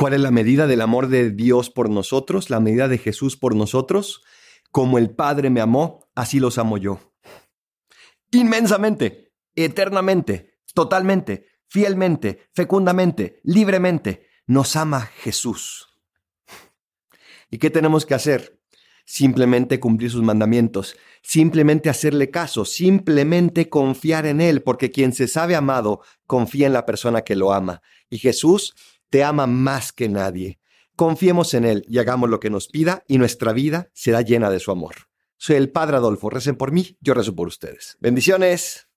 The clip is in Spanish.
¿Cuál es la medida del amor de Dios por nosotros? La medida de Jesús por nosotros. Como el Padre me amó, así los amo yo. Inmensamente, eternamente, totalmente, fielmente, fecundamente, libremente, nos ama Jesús. ¿Y qué tenemos que hacer? Simplemente cumplir sus mandamientos, simplemente hacerle caso, simplemente confiar en Él, porque quien se sabe amado confía en la persona que lo ama. Y Jesús te ama más que nadie. Confiemos en Él y hagamos lo que nos pida y nuestra vida será llena de su amor. Soy el Padre Adolfo, recen por mí, yo rezo por ustedes. Bendiciones.